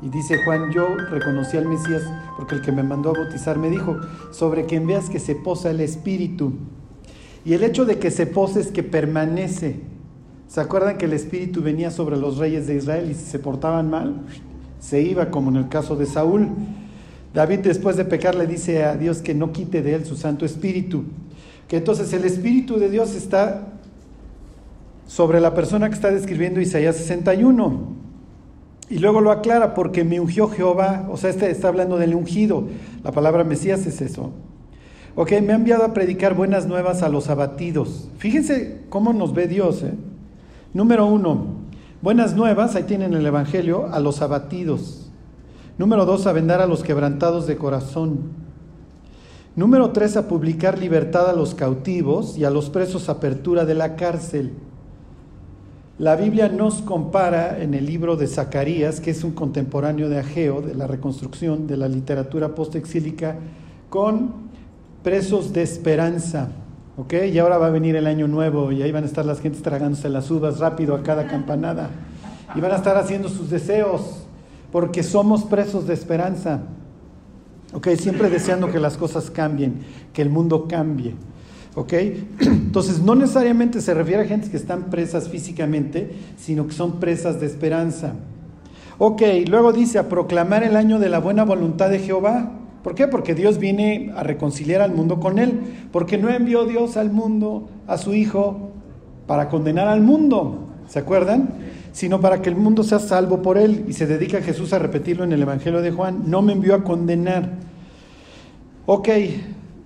Y dice Juan, yo reconocí al Mesías porque el que me mandó a bautizar me dijo, sobre quien veas que se posa el Espíritu. Y el hecho de que se pose es que permanece. ¿Se acuerdan que el Espíritu venía sobre los reyes de Israel y si se portaban mal, se iba, como en el caso de Saúl? David después de pecar le dice a Dios que no quite de él su Santo Espíritu. Que entonces el Espíritu de Dios está sobre la persona que está describiendo Isaías 61. Y luego lo aclara, porque me ungió Jehová, o sea, este está hablando del ungido. La palabra Mesías es eso. Ok, me ha enviado a predicar buenas nuevas a los abatidos. Fíjense cómo nos ve Dios. ¿eh? Número uno, buenas nuevas, ahí tienen el Evangelio, a los abatidos. Número dos, a vendar a los quebrantados de corazón. Número tres, a publicar libertad a los cautivos y a los presos apertura de la cárcel. La Biblia nos compara en el libro de Zacarías, que es un contemporáneo de Ageo, de la reconstrucción de la literatura postexílica, con presos de esperanza. ¿Ok? Y ahora va a venir el año nuevo y ahí van a estar las gentes tragándose las uvas rápido a cada campanada. Y van a estar haciendo sus deseos, porque somos presos de esperanza. ¿Ok? Siempre deseando que las cosas cambien, que el mundo cambie. ¿Ok? Entonces, no necesariamente se refiere a gente que están presas físicamente, sino que son presas de esperanza. Ok, luego dice a proclamar el año de la buena voluntad de Jehová. ¿Por qué? Porque Dios viene a reconciliar al mundo con Él. Porque no envió Dios al mundo, a su Hijo, para condenar al mundo. ¿Se acuerdan? Sino para que el mundo sea salvo por Él. Y se dedica Jesús a repetirlo en el Evangelio de Juan. No me envió a condenar. Ok,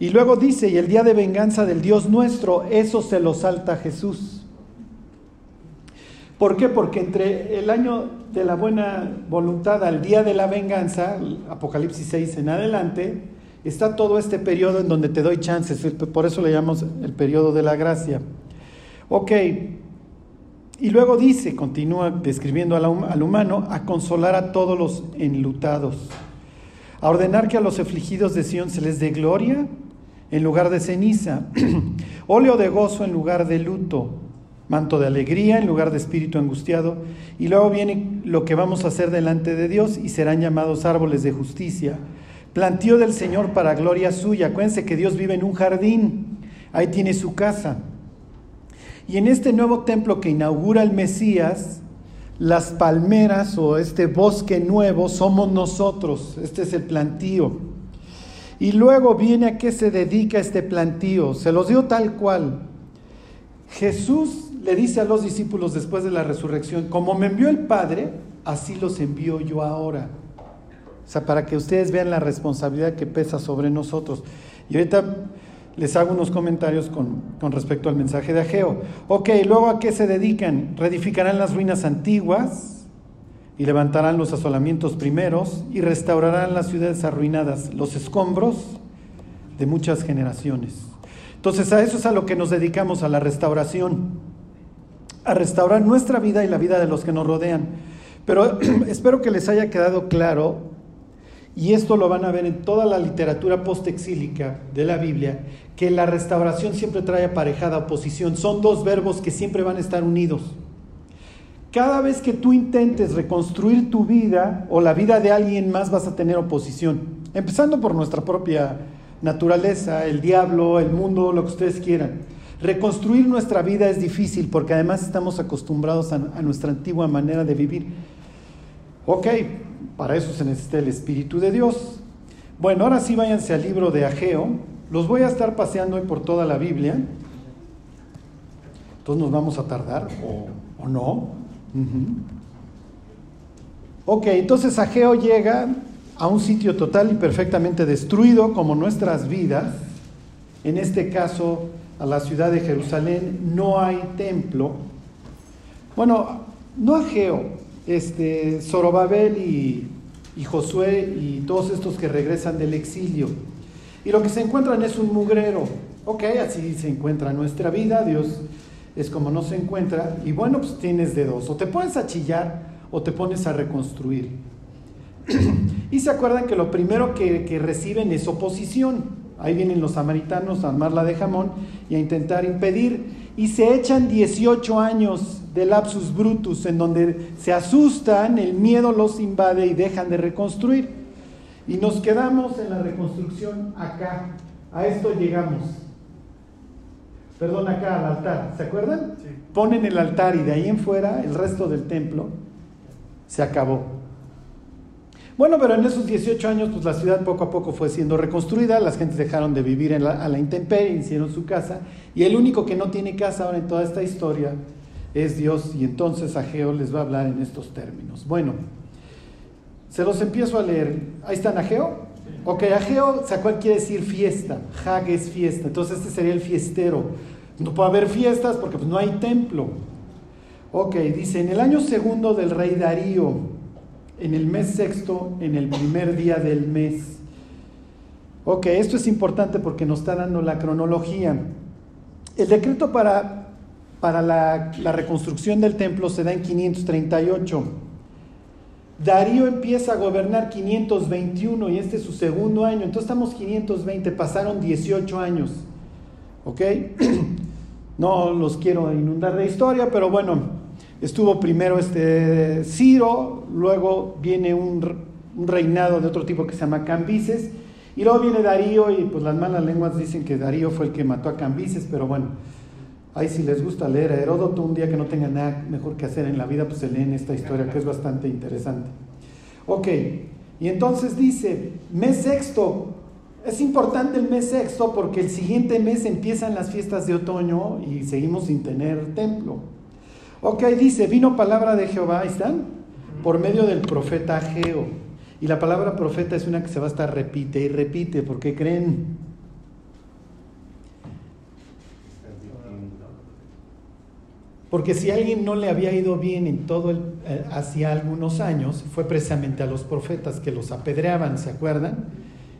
y luego dice, y el día de venganza del Dios nuestro, eso se lo salta Jesús. ¿Por qué? Porque entre el año de la buena voluntad al día de la venganza, Apocalipsis 6 en adelante, está todo este periodo en donde te doy chances, por eso le llamamos el periodo de la gracia. Ok, y luego dice, continúa describiendo al humano, a consolar a todos los enlutados, a ordenar que a los afligidos de Sión se les dé gloria en lugar de ceniza, óleo de gozo en lugar de luto, manto de alegría en lugar de espíritu angustiado, y luego viene lo que vamos a hacer delante de Dios y serán llamados árboles de justicia. Plantío del Señor para gloria suya. Acuérdense que Dios vive en un jardín, ahí tiene su casa. Y en este nuevo templo que inaugura el Mesías, las palmeras o este bosque nuevo somos nosotros. Este es el plantío. Y luego viene a qué se dedica este plantío. Se los dio tal cual. Jesús le dice a los discípulos después de la resurrección, como me envió el Padre, así los envío yo ahora. O sea, para que ustedes vean la responsabilidad que pesa sobre nosotros. Y ahorita les hago unos comentarios con, con, respecto al mensaje de Ageo. Ok, luego a qué se dedican? Reedificarán las ruinas antiguas, y levantarán los asolamientos primeros y restaurarán las ciudades arruinadas, los escombros de muchas generaciones. Entonces a eso es a lo que nos dedicamos, a la restauración, a restaurar nuestra vida y la vida de los que nos rodean. Pero espero que les haya quedado claro, y esto lo van a ver en toda la literatura postexílica de la Biblia, que la restauración siempre trae aparejada oposición. Son dos verbos que siempre van a estar unidos. Cada vez que tú intentes reconstruir tu vida o la vida de alguien más vas a tener oposición, empezando por nuestra propia naturaleza, el diablo, el mundo, lo que ustedes quieran. Reconstruir nuestra vida es difícil porque además estamos acostumbrados a, nuestra antigua manera de vivir. Ok, para eso se necesita el Espíritu de Dios. Bueno, ahora sí váyanse al libro de Ageo. Los voy a estar paseando hoy por toda la Biblia. Entonces nos vamos a tardar o, o no. Ok, entonces Ageo llega a un sitio total y perfectamente destruido como nuestras vidas. En este caso, a la ciudad de Jerusalén no hay templo. Bueno, no Ageo, este, Zorobabel y, y Josué y todos estos que regresan del exilio. Y lo que se encuentran es un mugrero. Ok, así se encuentra nuestra vida. Dios es como no se encuentra, y bueno, pues tienes de dos, o te pones a chillar o te pones a reconstruir. y se acuerdan que lo primero que, reciben es oposición. Ahí vienen los samaritanos a armarla de jamón y a intentar impedir. y se echan 18 años de lapsus brutus en donde se asustan, el miedo los invade y dejan de reconstruir. Y nos quedamos en la reconstrucción acá, a esto llegamos. Perdón, acá al altar, ¿se acuerdan? Ponen el altar y de ahí en fuera el resto del templo se acabó. Bueno, pero en esos 18 años, pues la ciudad poco a poco fue siendo reconstruida, las gentes dejaron de vivir en la, a la intemperie, hicieron su casa, y el único que no tiene casa ahora en toda esta historia es Dios, y entonces Ageo les va a hablar en estos términos. Bueno, se los empiezo a leer. Ahí está Ageo. Ok, Ageo, cuál quiere decir fiesta. Hag es fiesta, entonces este sería el fiestero. No puede haber fiestas porque pues, no hay templo. Ok, dice, en el año segundo del rey Darío, en el mes sexto, en el primer día del mes. Ok, esto es importante porque nos está dando la cronología. El decreto para, para la, la reconstrucción del templo se da en 538. Darío empieza a gobernar 521 y este es su segundo año. Entonces estamos 520, pasaron 18 años. ¿Ok? No los quiero inundar de historia, pero bueno, Estuvo primero este Ciro, luego viene un, reinado de otro tipo que se llama Cambises, y luego viene Darío, y pues las malas lenguas dicen que Darío fue el que mató a Cambises, pero bueno, ahí si les gusta leer a Heródoto, un día que no tengan nada mejor que hacer en la vida, pues se leen esta historia que es bastante interesante. Ok, y entonces dice, mes sexto, es importante el mes sexto porque el siguiente mes empiezan las fiestas de otoño y seguimos sin tener templo. Ok, dice, vino palabra de Jehová, están, por medio del profeta Geo. Y la palabra profeta es una que se va a estar repite y repite, ¿por qué creen? Porque si alguien no le había ido bien en todo el, eh, hacía algunos años, fue precisamente a los profetas que los apedreaban, ¿se acuerdan?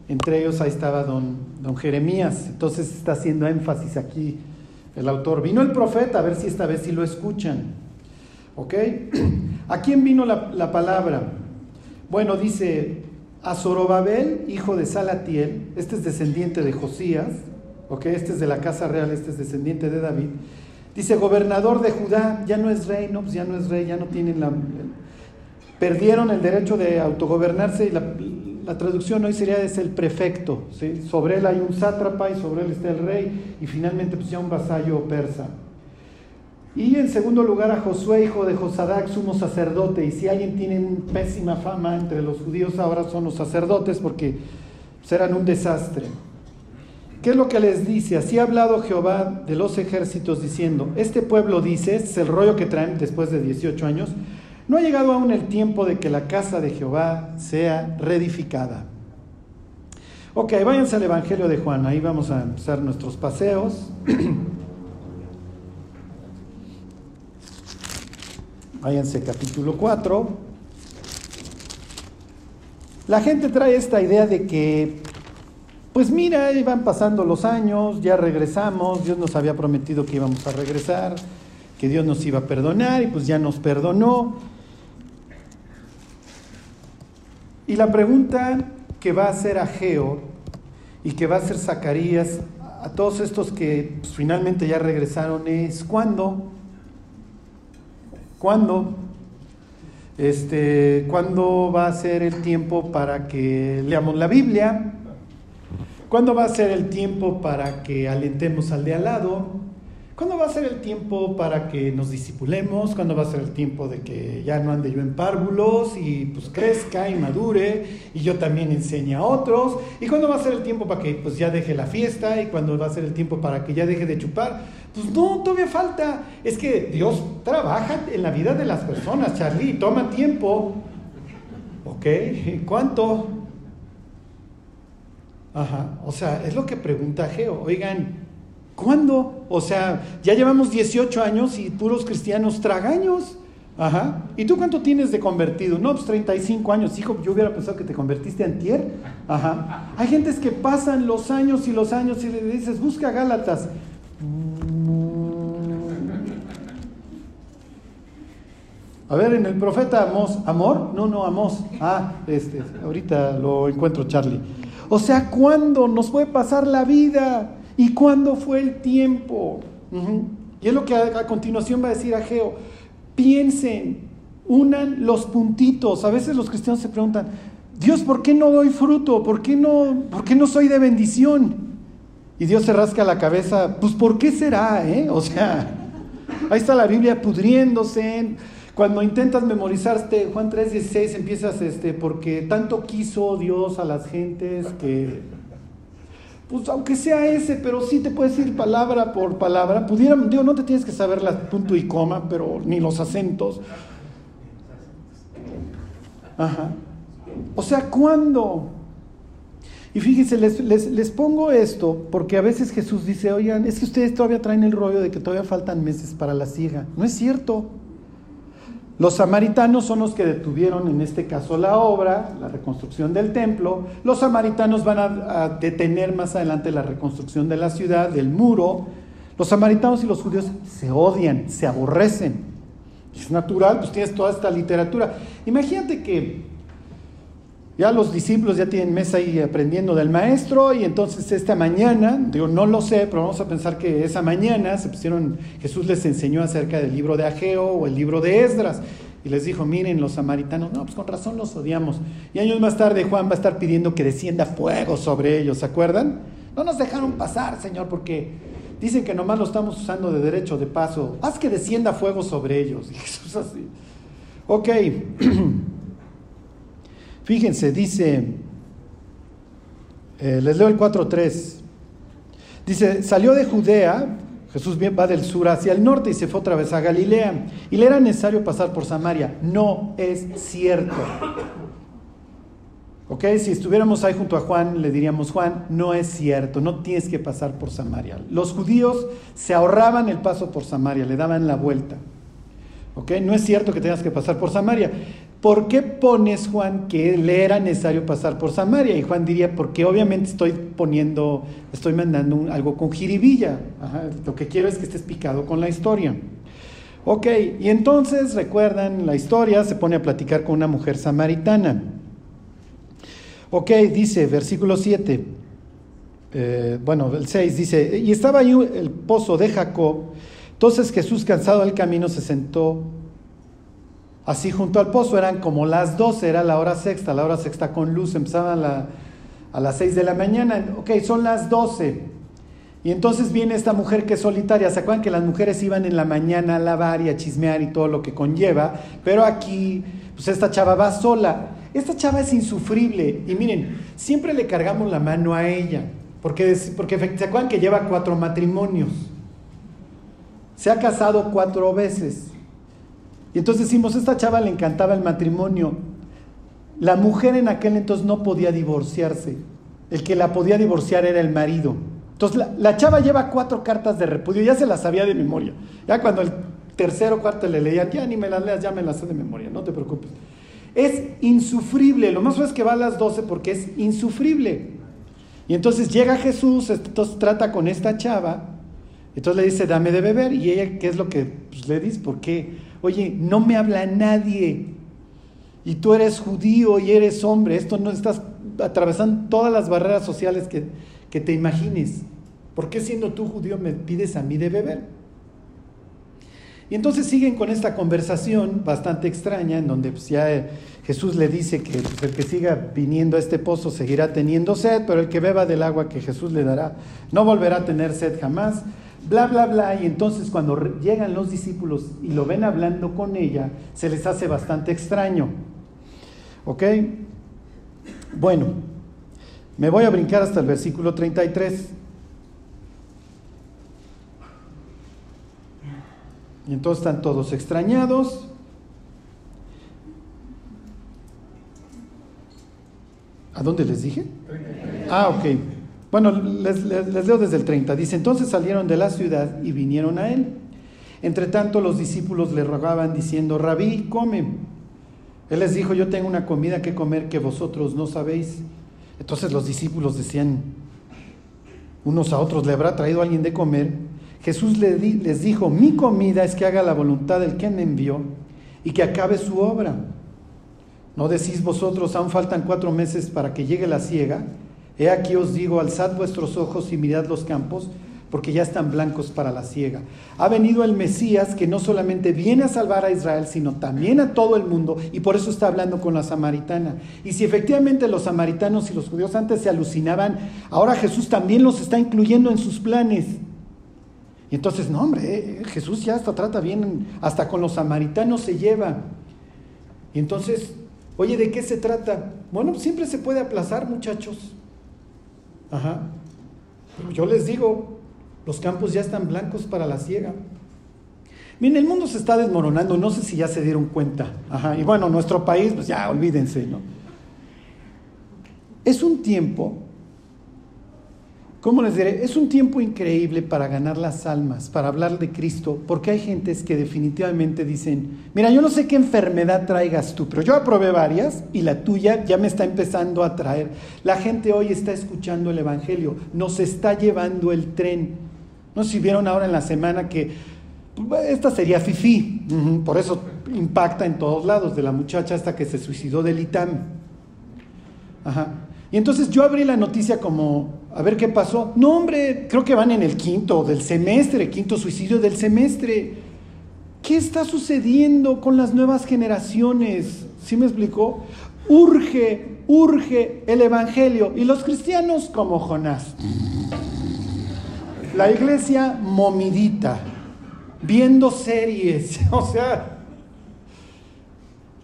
Entre ellos ahí estaba don, don Jeremías. Entonces está haciendo énfasis aquí el autor. Vino el profeta, a ver si esta vez sí lo escuchan. ¿Ok? ¿A quién vino la, palabra? Bueno, dice a Zorobabel, hijo de Salatiel, este es descendiente de Josías, ¿ok? Este es de la casa real, este es descendiente de David. Dice, gobernador de Judá, ya no es rey, no, pues ya no es rey, ya no tienen la... Perdieron el derecho de autogobernarse y la, la traducción hoy sería es el prefecto, sobre él hay un sátrapa y sobre él está el rey y finalmente pues un vasallo persa. Y en segundo lugar a Josué, hijo de Josadac, sumo sacerdote. Y si alguien tiene pésima fama entre los judíos ahora son los sacerdotes porque serán un desastre. ¿Qué es lo que les dice? Así ha hablado Jehová de los ejércitos diciendo, este pueblo dice, es el rollo que traen después de 18 años, no ha llegado aún el tiempo de que la casa de Jehová sea reedificada. Ok, váyanse al Evangelio de Juan, ahí vamos a empezar nuestros paseos. váyanse capítulo 4. La gente trae esta idea de que, pues mira, van pasando los años, ya regresamos, Dios nos había prometido que íbamos a regresar, que Dios nos iba a perdonar y pues ya nos perdonó. Y la pregunta que va a hacer Ageo y que va a hacer Zacarías a todos estos que pues, finalmente ya regresaron es ¿cuándo? ¿Cuándo? Este, ¿Cuándo va a ser el tiempo para que leamos la Biblia? ¿Cuándo va a ser el tiempo para que alentemos al de al lado? ¿Cuándo va a ser el tiempo para que nos disipulemos? ¿Cuándo va a ser el tiempo de que ya no ande yo en párvulos y pues crezca y madure y yo también enseñe a otros? ¿Y cuándo va a ser el tiempo para que pues ya deje la fiesta? ¿Y cuándo va a ser el tiempo para que ya deje de chupar? Pues no, todavía falta. Es que Dios trabaja en la vida de las personas, Charlie, toma tiempo. ¿Ok? ¿Cuánto? Ajá, o sea, es lo que pregunta Geo. Oigan, ¿Cuándo? O sea, ya llevamos 18 años y puros cristianos tragaños. Ajá. ¿Y tú cuánto tienes de convertido? No, pues 35 años. Hijo, yo hubiera pensado que te convertiste antier. Ajá. Hay gentes que pasan los años y los años y le dices, busca Gálatas. A ver, en el profeta Amos, ¿amor? No, no, Amos. Ah, este, ahorita lo encuentro, Charlie. O sea, ¿cuándo nos puede pasar la vida? ¿Y cuándo fue el tiempo? Y es lo que a, a continuación va a decir Ageo. Piensen, unan los puntitos. A veces los cristianos se preguntan, Dios, ¿por qué no doy fruto? ¿Por qué no, por qué no soy de bendición? Y Dios se rasca la cabeza, pues ¿por qué será? Eh? O sea, ahí está la Biblia pudriéndose. Cuando intentas memorizarte Juan 3:16 empiezas este porque tanto quiso Dios a las gentes que pues aunque sea ese, pero sí te puedes ir palabra por palabra. Pudiera, digo, no te tienes que saber la punto y coma, pero ni los acentos. Ajá. O sea, ¿cuándo? Y fíjense, les, les, les, pongo esto porque a veces Jesús dice, oigan, es que ustedes todavía traen el rollo de que todavía faltan meses para la siega. No es cierto. Los samaritanos son los que detuvieron en este caso la obra, la reconstrucción del templo. Los samaritanos van a, detener más adelante la reconstrucción de la ciudad, del muro. Los samaritanos y los judíos se odian, se aborrecen. Es natural, pues tienes toda esta literatura. Imagínate que ya los discípulos ya tienen mesa ahí aprendiendo del maestro y entonces esta mañana, digo, no lo sé, pero vamos a pensar que esa mañana se pusieron, Jesús les enseñó acerca del libro de Ageo o el libro de Esdras y les dijo, miren los samaritanos, no, pues con razón los odiamos. Y años más tarde Juan va a estar pidiendo que descienda fuego sobre ellos, ¿se acuerdan? No nos dejaron pasar, Señor, porque dicen que nomás lo estamos usando de derecho de paso. Haz que descienda fuego sobre ellos. Y Jesús así. Ok. Fíjense, dice, eh, les leo el 4.3. Dice, salió de Judea, Jesús va del sur hacia el norte y se fue otra vez a Galilea. Y le era necesario pasar por Samaria. No es cierto. ¿Ok? Si estuviéramos ahí junto a Juan, le diríamos, Juan, no es cierto, no tienes que pasar por Samaria. Los judíos se ahorraban el paso por Samaria, le daban la vuelta. ¿Ok? No es cierto que tengas que pasar por Samaria. ¿Por qué pones, Juan, que le era necesario pasar por Samaria? Y Juan diría, porque obviamente estoy poniendo, estoy mandando algo con jiribilla. Lo que quiero es que estés picado con la historia. Ok, y entonces, recuerdan la historia, se pone a platicar con una mujer samaritana. Ok, dice, versículo 7, eh, bueno, el 6 dice, y estaba ahí el pozo de Jacob, entonces Jesús, cansado del camino, se sentó así junto al pozo. Eran como las 12, era la hora sexta, la hora sexta con luz, empezaban la, a las 6 de la mañana. Ok, son las 12. Y entonces viene esta mujer que es solitaria. ¿Se acuerdan que las mujeres iban en la mañana a lavar y a chismear y todo lo que conlleva? Pero aquí, pues esta chava va sola. Esta chava es insufrible. Y miren, siempre le cargamos la mano a ella. Porque, porque se acuerdan que lleva cuatro matrimonios. Se ha casado cuatro veces. Y entonces decimos, esta chava le encantaba el matrimonio. La mujer en aquel entonces no podía divorciarse. El que la podía divorciar era el marido. Entonces la, la chava lleva cuatro cartas de repudio, ya se las sabía de memoria. Ya cuando el tercero cuarto le leían, ya ni me las leas, ya me las sé de memoria, no te preocupes. Es insufrible, lo más es que va a las 12 porque es insufrible. Y entonces llega Jesús, entonces trata con esta chava, entonces le dice, dame de beber. Y ella, ¿qué es lo que pues, le dice? Porque, oye, no me habla nadie. Y tú eres judío y eres hombre. Esto no estás atravesando todas las barreras sociales que, que te imagines. ¿Por qué siendo tú judío me pides a mí de beber? Y entonces siguen con esta conversación bastante extraña, en donde pues, ya Jesús le dice que pues, el que siga viniendo a este pozo seguirá teniendo sed, pero el que beba del agua que Jesús le dará no volverá a tener sed jamás bla, bla, bla. Y entonces cuando llegan los discípulos y lo ven hablando con ella, se les hace bastante extraño. ¿Ok? Bueno, me voy a brincar hasta el versículo 33. Y entonces están todos extrañados. ¿A dónde les dije? Ah, ok. Bueno, les, leo desde el 30. Dice, entonces salieron de la ciudad y vinieron a él. Entre tanto los discípulos le rogaban diciendo, rabí, come. Él les dijo, yo tengo una comida que comer que vosotros no sabéis. Entonces los discípulos decían unos a otros, ¿le habrá traído alguien de comer? Jesús les dijo, mi comida es que haga la voluntad del que me envió y que acabe su obra. ¿No decís vosotros, aún faltan cuatro meses para que llegue la siega? He aquí os digo, alzad vuestros ojos y mirad los campos, porque ya están blancos para la ciega. Ha venido el Mesías que no solamente viene a salvar a Israel, sino también a todo el mundo, y por eso está hablando con la samaritana. Y si efectivamente los samaritanos y los judíos antes se alucinaban, ahora Jesús también los está incluyendo en sus planes. Y entonces, no, hombre, eh, Jesús ya hasta trata bien, hasta con los samaritanos se lleva. Y entonces, oye, ¿de qué se trata? Bueno, siempre se puede aplazar, muchachos. Ajá. Yo les digo, los campos ya están blancos para la siega. Miren, el mundo se está desmoronando, no sé si ya se dieron cuenta. Ajá. Y bueno, nuestro país, pues ya, olvídense, ¿no? Es un tiempo, ¿cómo les diré? Es un tiempo increíble para ganar las almas, para hablar de Cristo, porque hay gentes que definitivamente dicen, mira, yo no sé qué enfermedad traigas tú, pero yo aprobé varias y la tuya ya me está empezando a traer. La gente hoy está escuchando el Evangelio, nos está llevando el tren. No sé si vieron ahora en la semana que pues, esta sería Fifi, por eso impacta en todos lados, de la muchacha hasta que se suicidó del ITAM. Ajá. Y entonces yo abrí la noticia como, a ver qué pasó. No, hombre, creo que van en el quinto del semestre, quinto suicidio del semestre. ¿Qué está sucediendo con las nuevas generaciones? ¿Sí me explicó? Urge, urge el Evangelio. Y los cristianos como Jonás. La iglesia momidita, viendo series, o sea.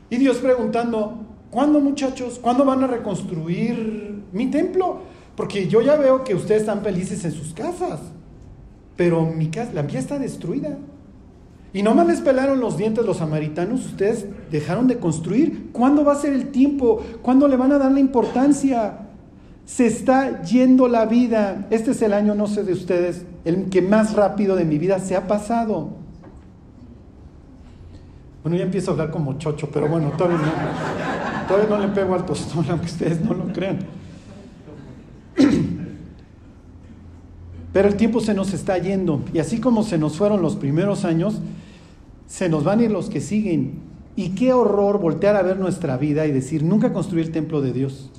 Y Dios preguntando, ¿cuándo muchachos? ¿Cuándo van a reconstruir mi templo? Porque yo ya veo que ustedes están felices en sus casas, pero mi casa, la mía está destruida. Y no más les pelaron los dientes los samaritanos, ustedes dejaron de construir. ¿Cuándo va a ser el tiempo? ¿Cuándo le van a dar la importancia? Se está yendo la vida. Este es el año, no sé de ustedes, el que más rápido de mi vida se ha pasado. Bueno, ya empiezo a hablar como chocho, pero bueno, todavía no, todavía no le pego al tostón, aunque ustedes no lo crean. Pero el tiempo se nos está yendo y así como se nos fueron los primeros años, se nos van a ir los que siguen. Y qué horror voltear a ver nuestra vida y decir, nunca construí el templo de Dios.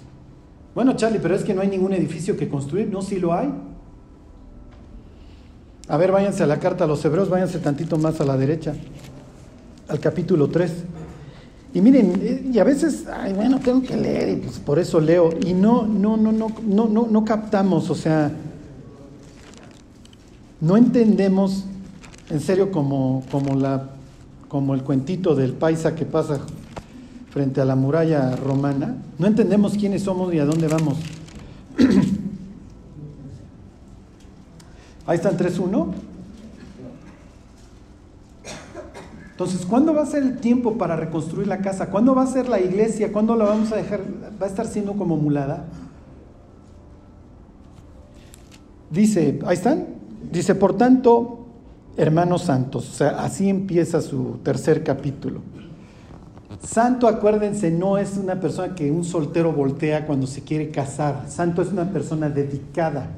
Bueno, Charlie, pero es que no hay ningún edificio que construir. No, sí lo hay. A ver, váyanse a la carta a los hebreos, váyanse tantito más a la derecha, al capítulo 3. Y miren, eh, y a veces, ay, bueno, tengo que leer y pues por eso leo. Y no, no, no, no, no, no, no captamos, o sea, no entendemos, en serio, como, como, la, como el cuentito del paisa que pasa frente a la muralla romana, no entendemos quiénes somos y a dónde vamos. Ahí están 3.1. Entonces, ¿cuándo va a ser el tiempo para reconstruir la casa? ¿Cuándo va a ser la iglesia? ¿Cuándo la vamos a dejar? ¿Va a estar siendo como mulada? Dice, ahí están. Dice, por tanto, hermanos santos, o sea, así empieza su tercer capítulo. Santo, acuérdense, no es una persona que un soltero voltea cuando se quiere casar. Santo es una persona dedicada,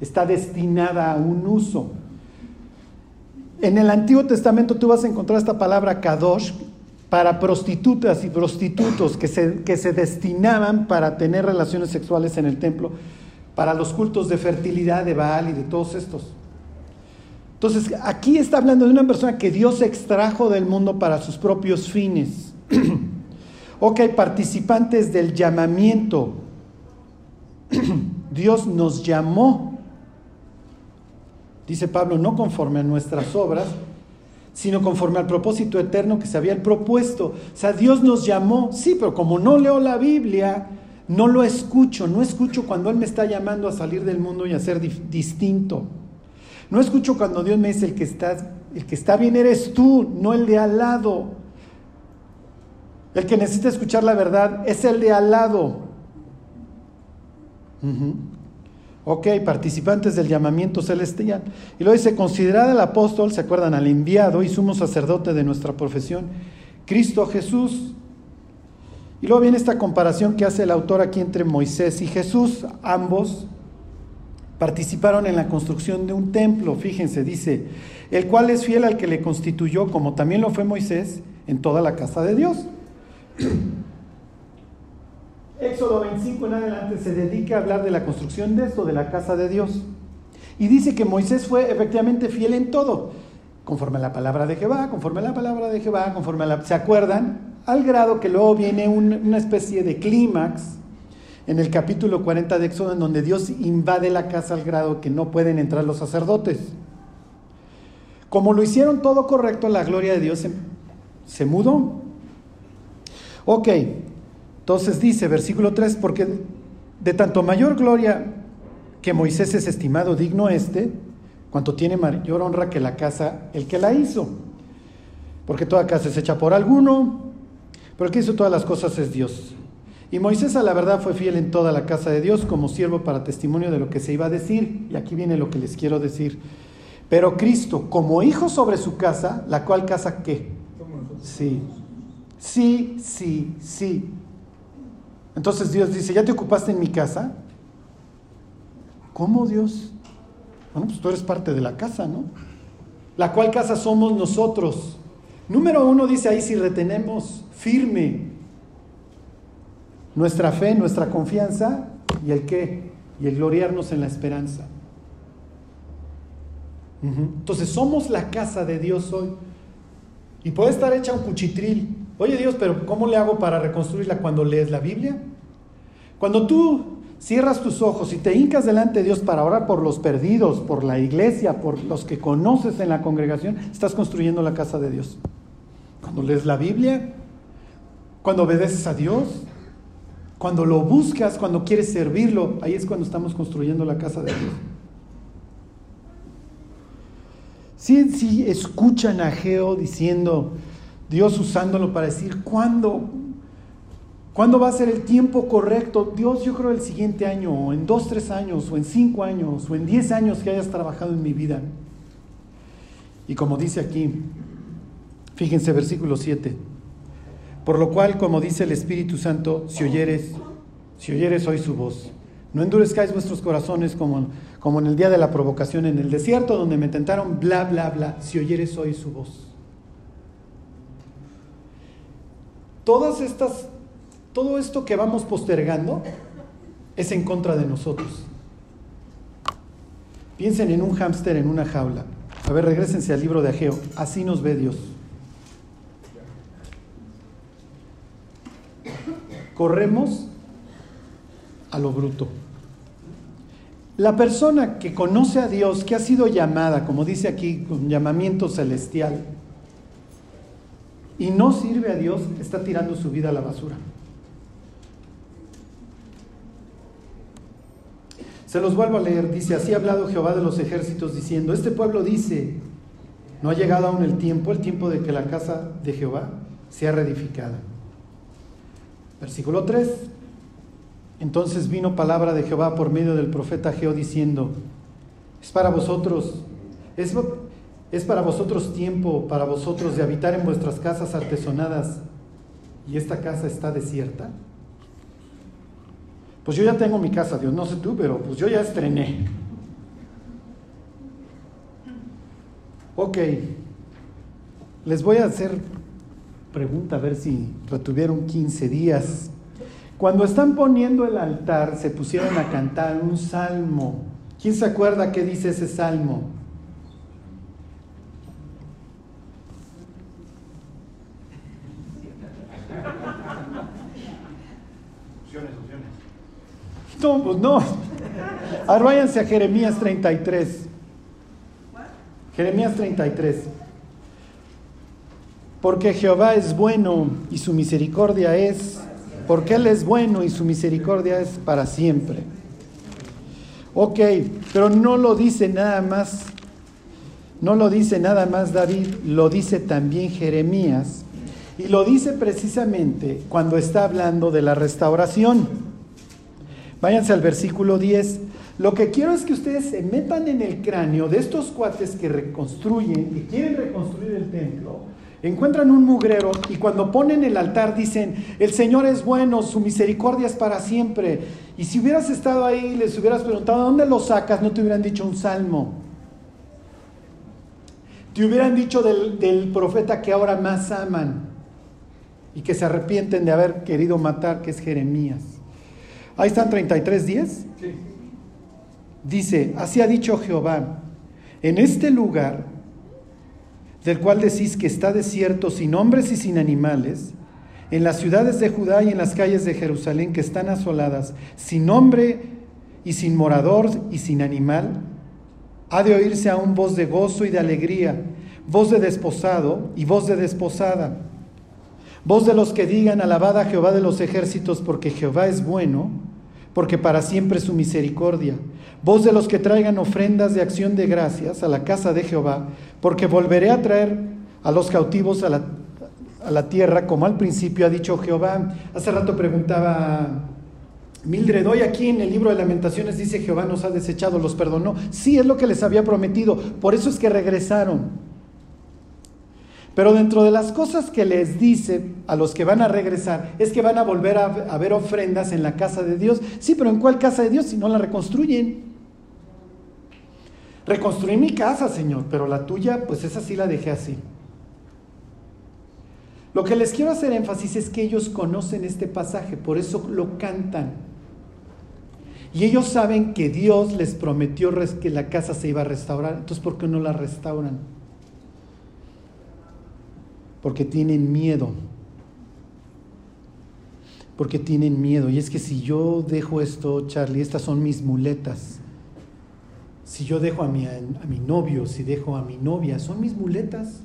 está destinada a un uso. En el Antiguo Testamento tú vas a encontrar esta palabra kadosh para prostitutas y prostitutos que se, que se destinaban para tener relaciones sexuales en el templo, para los cultos de fertilidad de Baal y de todos estos. Entonces, aquí está hablando de una persona que Dios extrajo del mundo para sus propios fines. ok, participantes del llamamiento. Dios nos llamó, dice Pablo, no conforme a nuestras obras, sino conforme al propósito eterno que se había propuesto. O sea, Dios nos llamó, sí, pero como no leo la Biblia, no lo escucho, no escucho cuando Él me está llamando a salir del mundo y a ser distinto. No escucho cuando Dios me dice, el que, está, el que está bien eres tú, no el de al lado. El que necesita escuchar la verdad es el de al lado. Ok, participantes del llamamiento celestial. Y luego dice, considerad al apóstol, ¿se acuerdan? Al enviado y sumo sacerdote de nuestra profesión, Cristo Jesús. Y luego viene esta comparación que hace el autor aquí entre Moisés y Jesús. Ambos participaron en la construcción de un templo, fíjense, dice, el cual es fiel al que le constituyó, como también lo fue Moisés, en toda la casa de Dios. Éxodo 25 en adelante se dedica a hablar de la construcción de esto, de la casa de Dios. Y dice que Moisés fue efectivamente fiel en todo, conforme a la palabra de Jehová, conforme a la palabra de Jehová, conforme a la... ¿Se acuerdan? Al grado que luego viene una especie de clímax en el capítulo 40 de Éxodo, en donde Dios invade la casa al grado que no pueden entrar los sacerdotes. Como lo hicieron todo correcto, la gloria de Dios se, se mudó. Ok, entonces dice, versículo 3, porque de tanto mayor gloria que Moisés es estimado digno este, cuanto tiene mayor honra que la casa el que la hizo. Porque toda casa es hecha por alguno, pero el que hizo todas las cosas es Dios. Y Moisés a la verdad fue fiel en toda la casa de Dios como siervo para testimonio de lo que se iba a decir. Y aquí viene lo que les quiero decir. Pero Cristo, como hijo sobre su casa, la cual casa qué? Sí, sí, sí, sí. Entonces Dios dice, ¿ya te ocupaste en mi casa? ¿Cómo Dios? Bueno, pues tú eres parte de la casa, ¿no? La cual casa somos nosotros. Número uno dice ahí si retenemos firme nuestra fe, nuestra confianza y el qué, y el gloriarnos en la esperanza. Entonces somos la casa de Dios hoy. Y puede estar hecha un cuchitril. Oye Dios, pero ¿cómo le hago para reconstruirla cuando lees la Biblia? Cuando tú cierras tus ojos y te hincas delante de Dios para orar por los perdidos, por la iglesia, por los que conoces en la congregación, estás construyendo la casa de Dios. Cuando lees la Biblia, cuando obedeces a Dios, cuando lo buscas, cuando quieres servirlo, ahí es cuando estamos construyendo la casa de Dios. Si sí, escuchan a Geo diciendo, Dios usándolo para decir, ¿cuándo? ¿Cuándo va a ser el tiempo correcto? Dios, yo creo el siguiente año, o en dos, tres años, o en cinco años, o en diez años que hayas trabajado en mi vida. Y como dice aquí, fíjense versículo 7. Por lo cual, como dice el Espíritu Santo, si oyeres, si oyeres hoy su voz, no endurezcáis vuestros corazones como, como en el día de la provocación en el desierto, donde me tentaron, bla, bla, bla, si oyeres hoy su voz. Todas estas, todo esto que vamos postergando es en contra de nosotros. Piensen en un hámster en una jaula. A ver, regresense al libro de Ageo. Así nos ve Dios. corremos a lo bruto. La persona que conoce a Dios, que ha sido llamada, como dice aquí, con llamamiento celestial, y no sirve a Dios, está tirando su vida a la basura. Se los vuelvo a leer, dice, así ha hablado Jehová de los ejércitos diciendo, este pueblo dice, no ha llegado aún el tiempo, el tiempo de que la casa de Jehová sea reedificada. Versículo 3. Entonces vino palabra de Jehová por medio del profeta Geo diciendo, es para vosotros, es, es para vosotros tiempo, para vosotros de habitar en vuestras casas artesonadas, y esta casa está desierta. Pues yo ya tengo mi casa, Dios, no sé tú, pero pues yo ya estrené. Ok, les voy a hacer pregunta a ver si retuvieron 15 días. Cuando están poniendo el altar, se pusieron a cantar un salmo. ¿Quién se acuerda qué dice ese salmo? Pues no. Váyanse a Jeremías 33. Jeremías 33. Porque Jehová es bueno y su misericordia es, porque Él es bueno y su misericordia es para siempre. Ok, pero no lo dice nada más, no lo dice nada más David, lo dice también Jeremías. Y lo dice precisamente cuando está hablando de la restauración. Váyanse al versículo 10. Lo que quiero es que ustedes se metan en el cráneo de estos cuates que reconstruyen, que quieren reconstruir el templo, encuentran un mugrero y cuando ponen el altar dicen, el Señor es bueno, su misericordia es para siempre. Y si hubieras estado ahí y les hubieras preguntado, ¿dónde lo sacas? No te hubieran dicho un salmo. Te hubieran dicho del, del profeta que ahora más aman y que se arrepienten de haber querido matar, que es Jeremías. Ahí están 33 días. Sí. Dice, así ha dicho Jehová, en este lugar del cual decís que está desierto sin hombres y sin animales, en las ciudades de Judá y en las calles de Jerusalén que están asoladas, sin hombre y sin morador y sin animal, ha de oírse aún voz de gozo y de alegría, voz de desposado y voz de desposada, voz de los que digan, alabad a Jehová de los ejércitos, porque Jehová es bueno, porque para siempre su misericordia voz de los que traigan ofrendas de acción de gracias a la casa de Jehová, porque volveré a traer a los cautivos a la, tierra, como al principio ha dicho Jehová. Hace rato preguntaba Mildred, hoy aquí en el libro de lamentaciones dice Jehová nos ha desechado, los perdonó. Sí, es lo que les había prometido, por eso es que regresaron. Pero dentro de las cosas que les dice a los que van a regresar es que van a volver a, ver ofrendas en la casa de Dios. Sí, pero ¿en cuál casa de Dios si no la reconstruyen? Reconstruí mi casa, Señor, pero la tuya, pues esa sí la dejé así. Lo que les quiero hacer énfasis es que ellos conocen este pasaje, por eso lo cantan. Y ellos saben que Dios les prometió que la casa se iba a restaurar, entonces ¿por qué no la restauran? Porque tienen miedo. Porque tienen miedo. Y es que si yo dejo esto, Charlie, estas son mis muletas. Si yo dejo a mi, a mi novio, si dejo a mi novia, son mis muletas.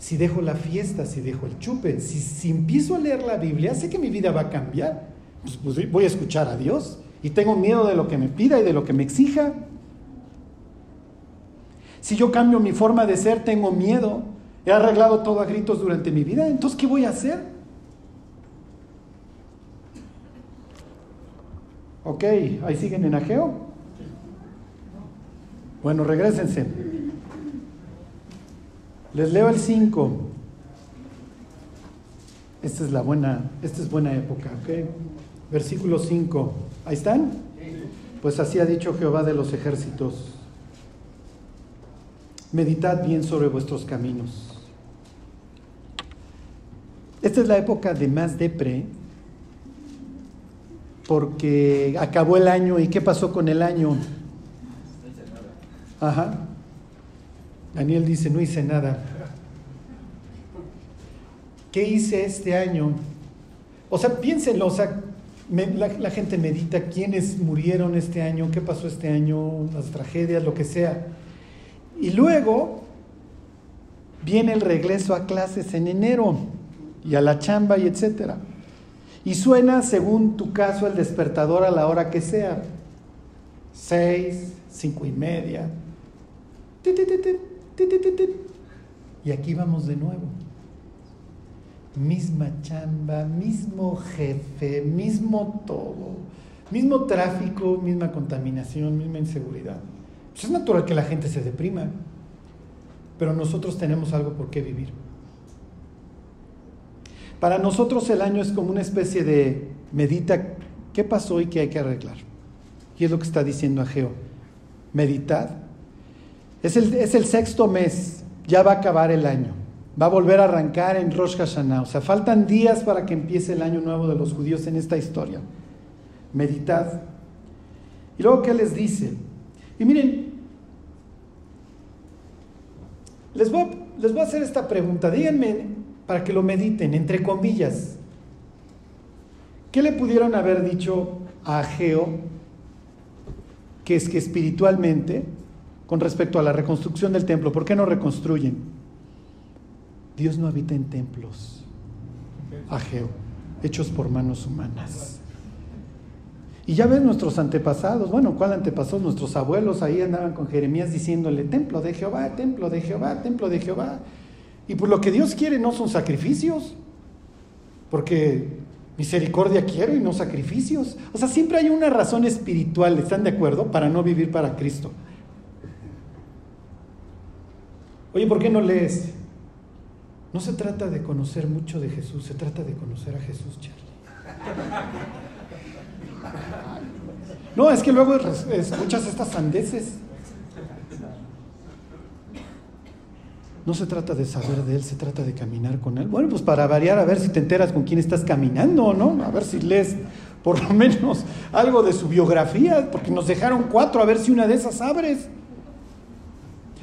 Si dejo la fiesta, si dejo el chupe, si, empiezo a leer la Biblia, sé que mi vida va a cambiar. Pues, pues voy a escuchar a Dios. Y tengo miedo de lo que me pida y de lo que me exija. Si yo cambio mi forma de ser, tengo miedo He arreglado todo a gritos durante mi vida, entonces ¿qué voy a hacer? Ok, ahí siguen en Ageo. Bueno, regresense. Les leo el 5. Esta es la buena, esta es buena época, ¿ok? Versículo 5. ¿Ahí están? Pues así ha dicho Jehová de los ejércitos. Meditad bien sobre vuestros caminos. Esta es la época de más depre, porque acabó el año y ¿qué pasó con el año? Ajá. Daniel dice, no hice nada. ¿Qué hice este año? O sea, piénsenlo, o sea, la, la, gente medita quiénes murieron este año, qué pasó este año, las tragedias, lo que sea. Y luego viene el regreso a clases en enero y a la chamba y etcétera. Y suena según tu caso el despertador a la hora que sea. Seis, cinco y media. Y aquí vamos de nuevo. Misma chamba, mismo jefe, mismo todo, mismo tráfico, misma contaminación, misma inseguridad. Pues es natural que la gente se deprima, pero nosotros tenemos algo por qué vivir. Para nosotros el año es como una especie de medita qué pasó y qué hay que arreglar. Y es lo que está diciendo Ageo. Meditad. Es el, es el sexto mes, ya va a acabar el año. Va a volver a arrancar en Rosh Hashanah. O sea, faltan días para que empiece el año nuevo de los judíos en esta historia. Meditad. Y luego, ¿qué les dice? Y miren, les voy, les voy a hacer esta pregunta. Díganme, para que lo mediten, entre comillas. ¿Qué le pudieron haber dicho a Ageo que es que espiritualmente, con respecto a la reconstrucción del templo, ¿por qué no reconstruyen? Dios no habita en templos, Ageo, hechos por manos humanas. Y ya ven nuestros antepasados, bueno, ¿cuál antepasados? Nuestros abuelos ahí andaban con Jeremías diciéndole, templo de Jehová, templo de Jehová, templo de Jehová. Y por lo que Dios quiere no son sacrificios, porque misericordia quiero y no sacrificios. O sea, siempre hay una razón espiritual, ¿están de acuerdo? Para no vivir para Cristo. Oye, ¿por qué no lees? No se trata de conocer mucho de Jesús, se trata de conocer a Jesús, Charlie. No, es que luego escuchas estas sandeces. No se trata de saber de Él, se trata de caminar con Él. Bueno, pues para variar, a ver si te enteras con quién estás caminando, ¿no? A ver si lees por lo menos algo de su biografía, porque nos dejaron cuatro, a ver si una de esas abres.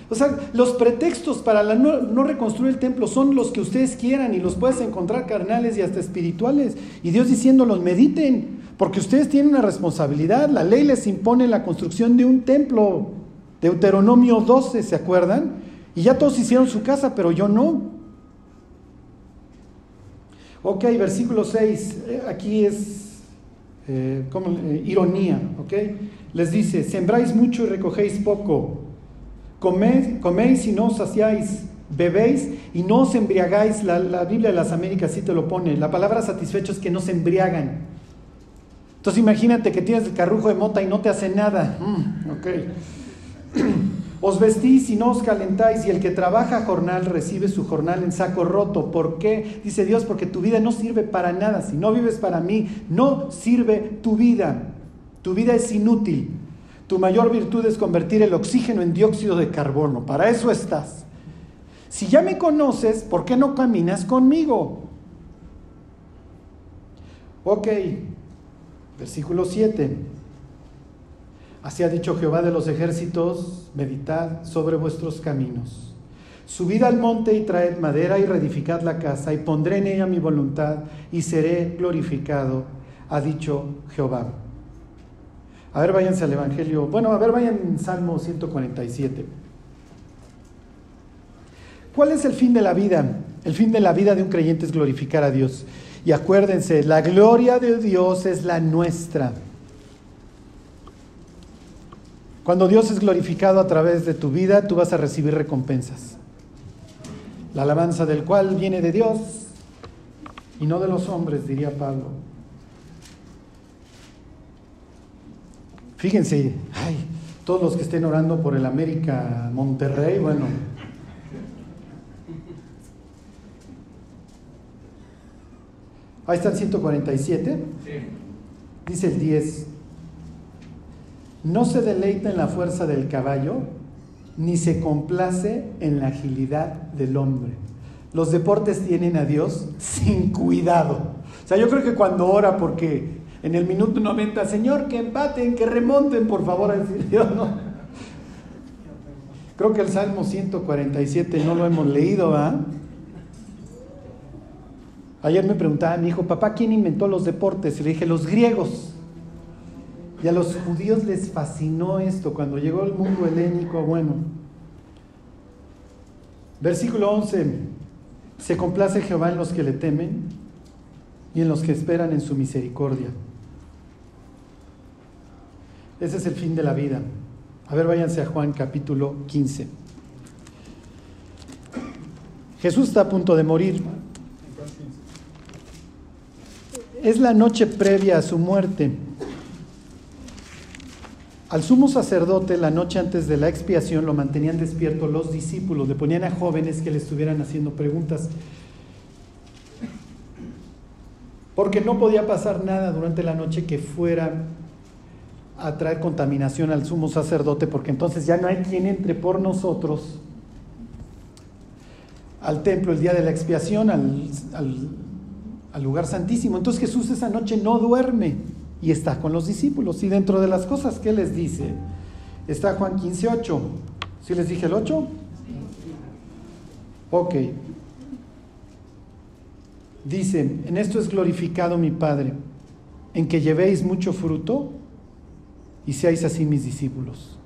O sea, los pretextos para no, reconstruir el templo son los que ustedes quieran y los puedes encontrar carnales y hasta espirituales. Y Dios diciéndolos, mediten, porque ustedes tienen una responsabilidad. La ley les impone la construcción de un templo. Deuteronomio 12, ¿se acuerdan? Y ya todos hicieron su casa, pero yo no. Ok, versículo 6, eh, aquí es eh, eh, ironía, ok. Les dice, sembráis mucho y recogéis poco Coméis, y no os saciáis, bebéis y no os embriagáis. La, Biblia de las Américas sí te lo pone. La palabra satisfecho es que no se embriagan. Entonces imagínate que tienes el carrujo de mota y no te hace nada. Mm, os vestís y no os calentáis, y el que trabaja jornal recibe su jornal en saco roto. ¿Por qué? Dice Dios, porque tu vida no sirve para nada. Si no vives para mí, no sirve tu vida. Tu vida es inútil. Tu mayor virtud es convertir el oxígeno en dióxido de carbono. Para eso estás. Si ya me conoces, ¿por qué no caminas conmigo? Ok, versículo 7. Así ha dicho Jehová de los ejércitos, meditad sobre vuestros caminos. Subid al monte y traed madera y reedificad la casa y pondré en ella mi voluntad y seré glorificado, ha dicho Jehová. A ver, váyanse al Evangelio. Bueno, a ver, vayan en Salmo 147. ¿Cuál es el fin de la vida? El fin de la vida de un creyente es glorificar a Dios. Y acuérdense, la gloria de Dios es la nuestra. Cuando Dios es glorificado a través de tu vida, tú vas a recibir recompensas. La alabanza del cual viene de Dios y no de los hombres, diría Pablo. Fíjense, ay, todos los que estén orando por el América Monterrey, bueno. Ahí está el 147. Dice el 10. No se deleita en la fuerza del caballo, ni se complace en la agilidad del hombre. Los deportes tienen a Dios sin cuidado. O sea, yo creo que cuando ora porque en el minuto 90, Señor, que empaten, que remonten, por favor, a decir Dios, ¿no? Creo que el Salmo 147 no lo hemos leído, ¿va? Ayer me preguntaba mi hijo, papá, ¿quién inventó los deportes? Y le dije, los griegos. Y a los judíos les fascinó esto cuando llegó el mundo helénico, bueno. Versículo 11, se complace Jehová en los que le temen y en los que esperan en su misericordia. Ese es el fin de la vida. A ver, váyanse a Juan capítulo 15. Jesús está a punto de morir. Es la noche previa a su muerte. Al sumo sacerdote, la noche antes de la expiación, lo mantenían despierto los discípulos, le ponían a jóvenes que le estuvieran haciendo preguntas. Porque no podía pasar nada durante la noche que fuera a traer contaminación al sumo sacerdote, porque entonces ya no hay quien entre por nosotros al templo el día de la expiación, al, al, lugar santísimo. Entonces Jesús esa noche no duerme y está con los discípulos. Y dentro de las cosas que les dice, está Juan 15, 8. ¿Sí les dije el 8? Ok. Dice, en esto es glorificado mi Padre, en que llevéis mucho fruto y seáis así mis discípulos.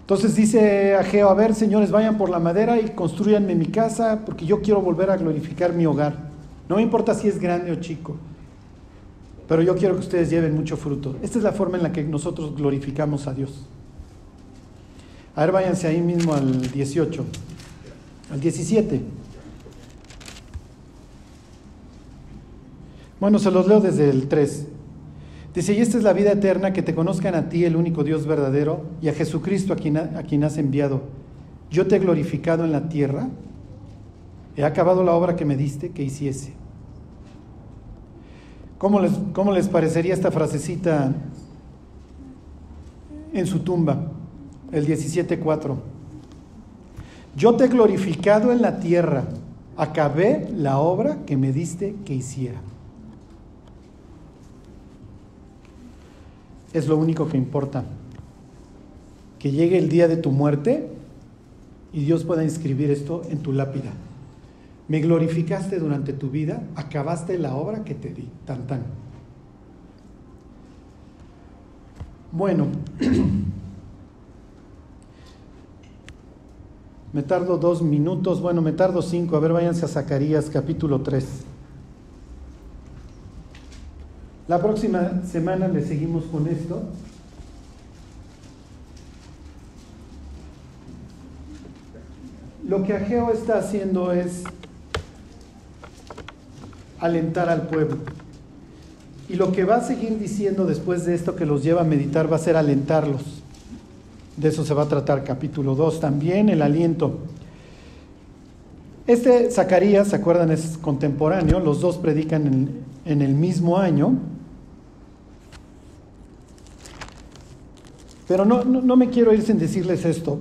Entonces dice Ageo, a ver señores, vayan por la madera y construyanme mi casa porque yo quiero volver a glorificar mi hogar. No me importa si es grande o chico, pero yo quiero que ustedes lleven mucho fruto. Esta es la forma en la que nosotros glorificamos a Dios. A ver, váyanse ahí mismo al 18, al 17. Bueno, se los leo desde el 3. Dice, y esta es la vida eterna, que te conozcan a ti, el único Dios verdadero, y a Jesucristo a quien, a quien has enviado. Yo te he glorificado en la tierra, he acabado la obra que me diste que hiciese. ¿Cómo les, ¿Cómo les, parecería esta frasecita en su tumba? El 17.4. Yo te he glorificado en la tierra, acabé la obra que me diste que hiciera. Es lo único que importa. Que llegue el día de tu muerte y Dios pueda inscribir esto en tu lápida. Me glorificaste durante tu vida, acabaste la obra que te di, tan tan. Bueno, me tardo dos minutos, bueno, me tardo cinco, a ver, váyanse a Zacarías capítulo 3. La próxima semana le seguimos con esto. Lo que Ageo está haciendo es alentar al pueblo. Y lo que va a seguir diciendo después de esto que los lleva a meditar va a ser alentarlos. De eso se va a tratar capítulo 2 también, el aliento. Este Zacarías, ¿se acuerdan? Es contemporáneo, los dos predican en, en el mismo año. Pero no, no, no, me quiero ir sin decirles esto.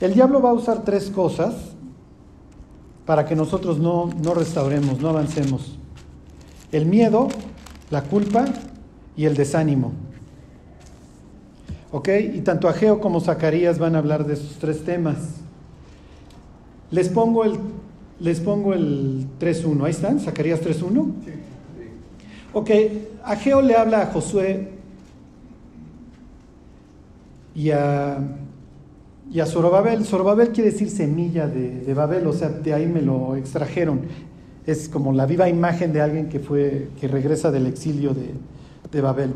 El diablo va a usar tres cosas para que nosotros no, no restauremos, no avancemos. El miedo, la culpa y el desánimo. ¿Ok? Y tanto Ageo como Zacarías van a hablar de esos tres temas. Les pongo el, les pongo el 3.1. Ahí están, Zacarías 3.1. Sí. Ok, Ageo le habla a Josué y a, y a Zorobabel. Zorobabel quiere decir semilla de, de, Babel, o sea, de ahí me lo extrajeron. Es como la viva imagen de alguien que, fue, que regresa del exilio de, de Babel.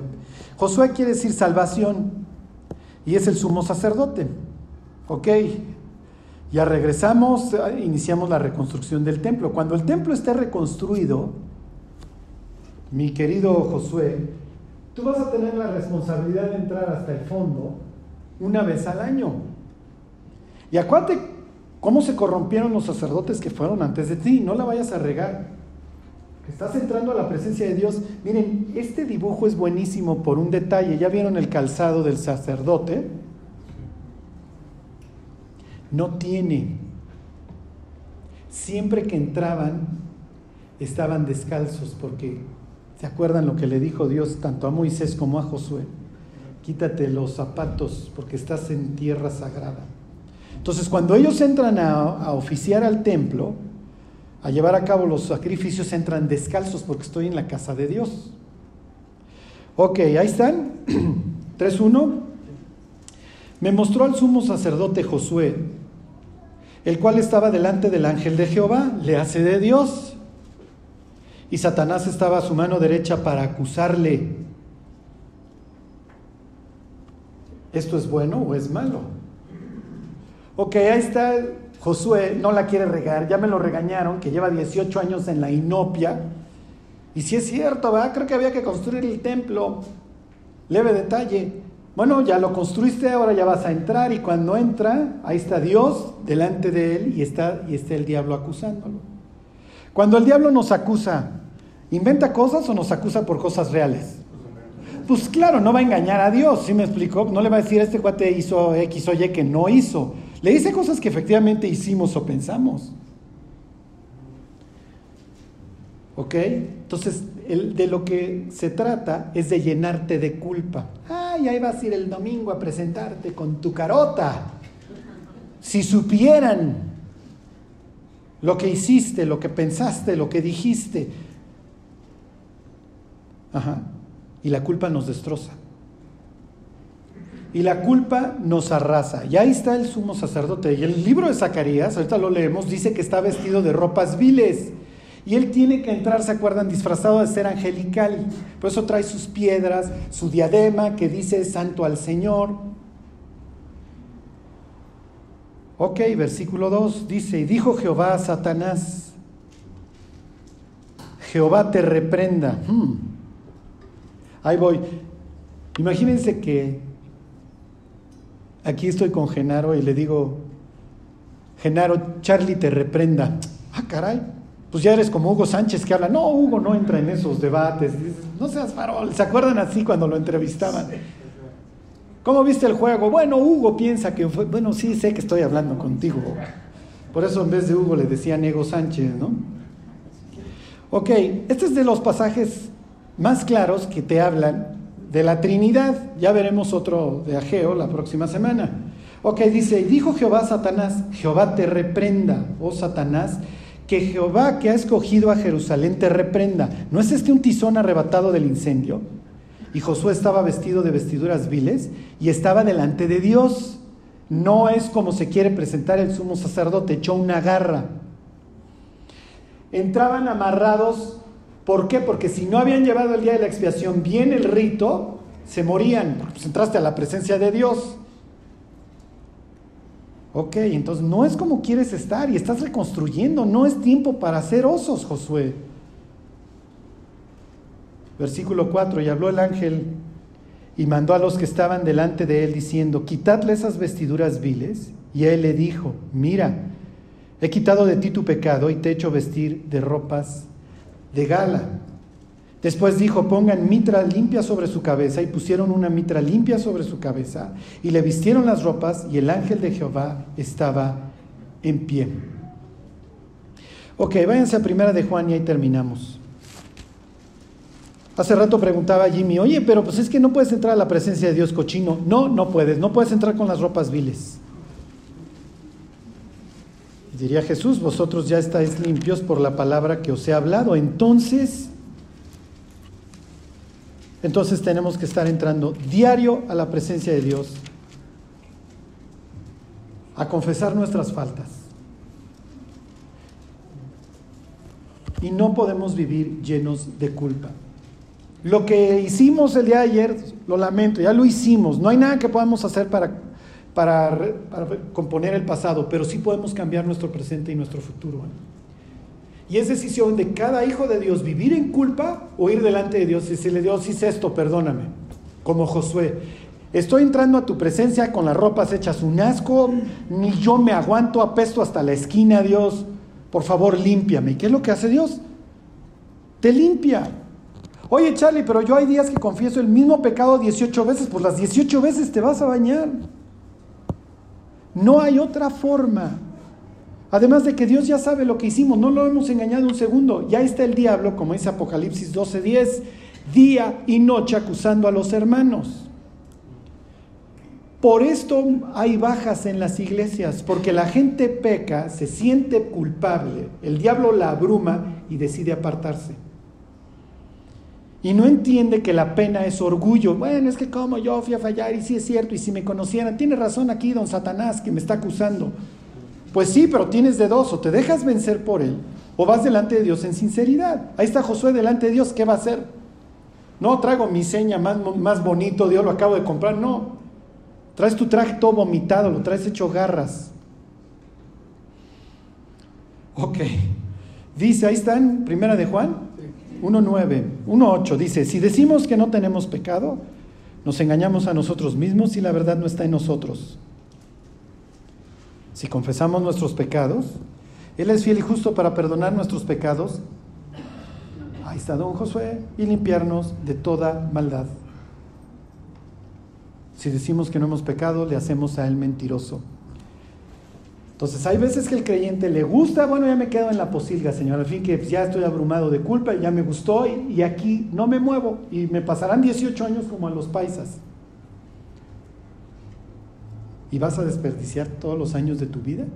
Josué quiere decir salvación y es el sumo sacerdote. Ok, ya regresamos, iniciamos la reconstrucción del templo. Cuando el templo esté reconstruido, mi querido Josué, tú vas a tener la responsabilidad de entrar hasta el fondo una vez al año. Y acuérdate cómo se corrompieron los sacerdotes que fueron antes de ti, no la vayas a regar. Estás entrando a la presencia de Dios. Miren, este dibujo es buenísimo por un detalle. ¿Ya vieron el calzado del sacerdote? No tiene. Siempre que entraban, estaban descalzos porque, ¿se acuerdan lo que le dijo Dios tanto a Moisés como a Josué? quítate los zapatos porque estás en tierra sagrada. Entonces, cuando ellos entran a, oficiar al templo, a llevar a cabo los sacrificios, entran descalzos porque estoy en la casa de Dios. Ok, ahí están. 3.1. Me mostró al sumo sacerdote Josué, el cual estaba delante del ángel de Jehová, le hace de Dios. Y Satanás estaba a su mano derecha para acusarle. ¿Esto es bueno o es malo? Ok, ahí está Josué, no la quiere regar, ya me lo regañaron, que lleva 18 años en la inopia. Y si es cierto, ¿verdad? Creo que había que construir el templo. Leve detalle. Bueno, ya lo construiste, ahora ya vas a entrar y cuando entra, ahí está Dios delante de él y está, y está el diablo acusándolo. Cuando el diablo nos acusa, ¿inventa cosas o nos acusa por cosas reales? Pues claro, no va a engañar a Dios, ¿sí me explico? No le va a decir, este cuate hizo X o Y que no hizo. Le dice cosas que efectivamente hicimos o pensamos. ¿Ok? Entonces, de lo que se trata es de llenarte de culpa. Ay, ahí vas a ir el domingo a presentarte con tu carota. Si supieran lo que hiciste, lo que pensaste, lo que dijiste. Ajá. Y la culpa nos destroza. Y la culpa nos arrasa. Y ahí está el sumo sacerdote. Y el libro de Zacarías, ahorita lo leemos, dice que está vestido de ropas viles. Y él tiene que entrar, ¿se acuerdan? Disfrazado de ser angelical. Por eso trae sus piedras, su diadema que dice santo al Señor. Ok, versículo 2 dice, y dijo Jehová a Satanás, Jehová te reprenda. Hmm. Ahí voy. Imagínense que aquí estoy con Genaro y le digo, Genaro, Charlie te reprenda. Ah, caray, pues ya eres como Hugo Sánchez que habla. No, Hugo no entra en esos debates. No seas farol. ¿Se acuerdan así cuando lo entrevistaban? ¿Cómo viste el juego? Bueno, Hugo piensa que fue. Bueno, sí, sé que estoy hablando contigo. Por eso en vez de Hugo le decían Ego Sánchez, ¿no? Ok, este es de los pasajes más claros que te hablan de la Trinidad. Ya veremos otro de Ageo la próxima semana. Ok, dice, y dijo Jehová a Satanás, Jehová te reprenda, oh Satanás, que Jehová que ha escogido a Jerusalén te reprenda. ¿No es este un tizón arrebatado del incendio? Y Josué estaba vestido de vestiduras viles y estaba delante de Dios. No es como se quiere presentar el sumo sacerdote, echó una garra. Entraban amarrados, ¿por qué? Porque si no habían llevado el día de la expiación bien el rito, se morían, pues entraste a la presencia de Dios. Ok, entonces no es como quieres estar y estás reconstruyendo, no es tiempo para hacer osos, Josué. Versículo 4, y habló el ángel y mandó a los que estaban delante de él diciendo, quitadle esas vestiduras viles. Y él le dijo, mira, he quitado de ti tu pecado y te he hecho vestir de ropas de gala. Después dijo, pongan mitra limpia sobre su cabeza y pusieron una mitra limpia sobre su cabeza y le vistieron las ropas y el ángel de Jehová estaba en pie. Ok, váyanse a primera de Juan y ahí terminamos. Hace rato preguntaba Jimmy, oye, pero pues es que no puedes entrar a la presencia de Dios cochino. No, no puedes, no puedes entrar con las ropas viles. Diría Jesús, vosotros ya estáis limpios por la palabra que os he hablado. Entonces, entonces tenemos que estar entrando diario a la presencia de Dios, a confesar nuestras faltas. Y no podemos vivir llenos de culpa. Lo que hicimos el día de ayer, lo lamento, ya lo hicimos. No hay nada que podamos hacer para, para, componer el pasado, pero sí podemos cambiar nuestro presente y nuestro futuro. ¿eh? Y es decisión de cada hijo de Dios vivir en culpa o ir delante de Dios y decirle, Dios, hice esto, perdóname. Como Josué. Estoy entrando a tu presencia con las ropas hechas un asco, ni yo me aguanto, apesto hasta la esquina, Dios. Por favor, límpiame. ¿Y qué es lo que hace Dios? Te limpia. Oye, Charlie, pero yo hay días que confieso el mismo pecado 18 veces, pues las 18 veces te vas a bañar. No hay otra forma. Además de que Dios ya sabe lo que hicimos, no lo hemos engañado un segundo. Ya está el diablo, como dice Apocalipsis 12:10, día y noche acusando a los hermanos. Por esto hay bajas en las iglesias, porque la gente peca, se siente culpable, el diablo la abruma y decide apartarse. Y no entiende que la pena es orgullo. Bueno, es que como yo fui a fallar y sí es cierto, y si me conocieran, tiene razón aquí don Satanás que me está acusando. Pues sí, pero tienes de dos, o te dejas vencer por él, o vas delante de Dios en sinceridad. Ahí está Josué delante de Dios, ¿qué va a hacer? No traigo mi seña más, más bonito, Dios lo acabo de comprar, no. Traes tu traje todo vomitado, lo traes hecho garras. Ok. Dice, ahí está en Primera de Juan, 1.9, 1.8 dice, si decimos que no tenemos pecado, nos engañamos a nosotros mismos y la verdad no está en nosotros. Si confesamos nuestros pecados, Él es fiel y justo para perdonar nuestros pecados. Ahí está don Josué y limpiarnos de toda maldad. Si decimos que no hemos pecado, le hacemos a Él mentiroso entonces hay veces que el creyente le gusta, bueno, ya me quedo en la posilga, Señor, al fin que ya estoy abrumado de culpa, ya me gustó y, aquí no me muevo y me pasarán 18 años como a los paisas. ¿Y vas a desperdiciar todos los años de tu vida?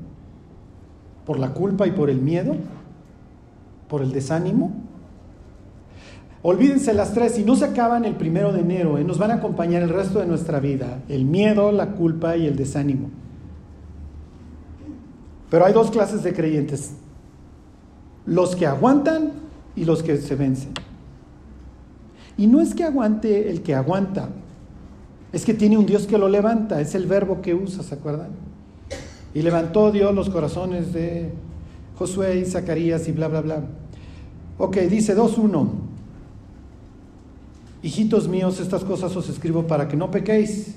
¿Por la culpa y por el miedo? ¿Por el desánimo? Olvídense las tres, y no se acaban el primero de enero, ¿eh? nos van a acompañar el resto de nuestra vida, el miedo, la culpa y el desánimo. Pero hay dos clases de creyentes, los que aguantan y los que se vencen. Y no es que aguante el que aguanta, es que tiene un Dios que lo levanta, es el verbo que usa, ¿se acuerdan? Y levantó Dios los corazones de Josué y Zacarías y bla, bla, bla. Ok, dice 2.1. Hijitos míos, estas cosas os escribo para que no pequéis.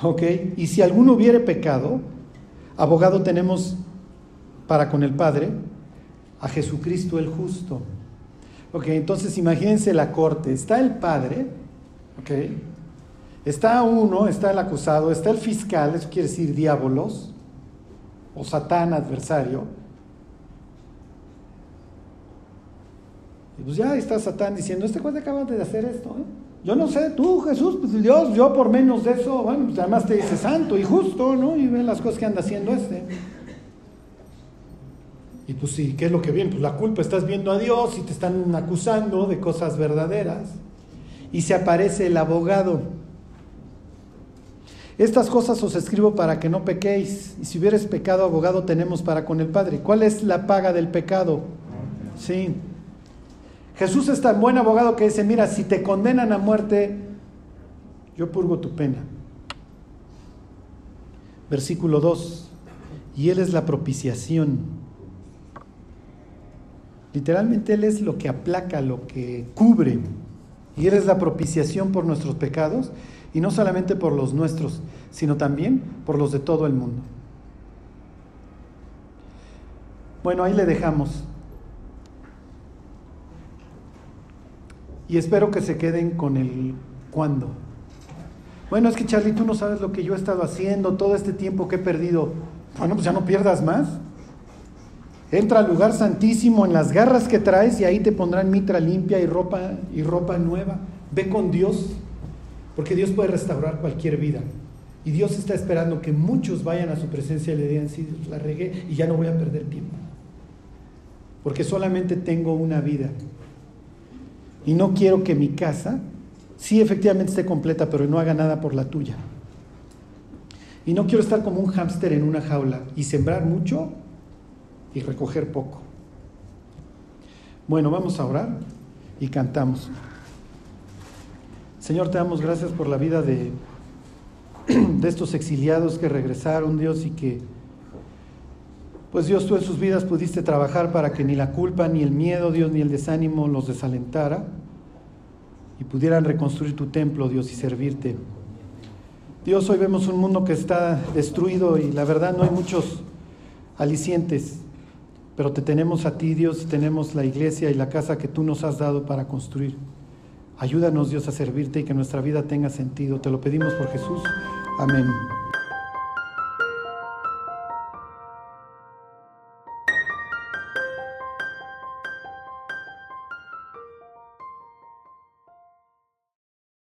Ok, y si alguno hubiere pecado, Abogado tenemos para con el Padre a Jesucristo el justo. Ok, entonces imagínense la corte. Está el Padre, ok. Está uno, está el acusado, está el fiscal, eso quiere decir diábolos, o Satán adversario. Y pues ya está Satán diciendo, este cuate acaba de hacer esto. ¿eh? Yo no sé, tú Jesús, pues Dios, yo por menos de eso, bueno, pues además te dice santo y justo, ¿no? Y ve las cosas que anda haciendo este. Y pues sí, ¿qué es lo que viene? Pues la culpa, estás viendo a Dios y te están acusando de cosas verdaderas. Y se aparece el abogado. Estas cosas os escribo para que no pequéis. Y si hubieres pecado, abogado tenemos para con el Padre. ¿Cuál es la paga del pecado? Sí. Jesús es tan buen abogado que dice, mira, si te condenan a muerte, yo purgo tu pena. Versículo 2. Y Él es la propiciación. Literalmente Él es lo que aplaca, lo que cubre. Y Él es la propiciación por nuestros pecados y no solamente por los nuestros, sino también por los de todo el mundo. Bueno, ahí le dejamos. Y espero que se queden con el cuándo. Bueno, es que Charlie, tú no sabes lo que yo he estado haciendo todo este tiempo que he perdido. Bueno, pues ya no pierdas más. Entra al lugar santísimo en las garras que traes y ahí te pondrán mitra limpia y ropa y ropa nueva. Ve con Dios, porque Dios puede restaurar cualquier vida. Y Dios está esperando que muchos vayan a su presencia y le digan, sí, la regué y ya no voy a perder tiempo. Porque solamente tengo una vida. Y no quiero que mi casa, sí efectivamente esté completa, pero no haga nada por la tuya. Y no quiero estar como un hámster en una jaula y sembrar mucho y recoger poco. Bueno, vamos a orar y cantamos. Señor, te damos gracias por la vida de, de estos exiliados que regresaron, Dios, y que, pues Dios, tú en sus vidas pudiste trabajar para que ni la culpa, ni el miedo, Dios, ni el desánimo los desalentara y pudieran reconstruir tu templo, Dios, y servirte. Dios, hoy vemos un mundo que está destruido y la verdad no hay muchos alicientes, pero te tenemos a ti, Dios, tenemos la iglesia y la casa que tú nos has dado para construir. Ayúdanos, Dios, a servirte y que nuestra vida tenga sentido. Te lo pedimos por Jesús. Amén.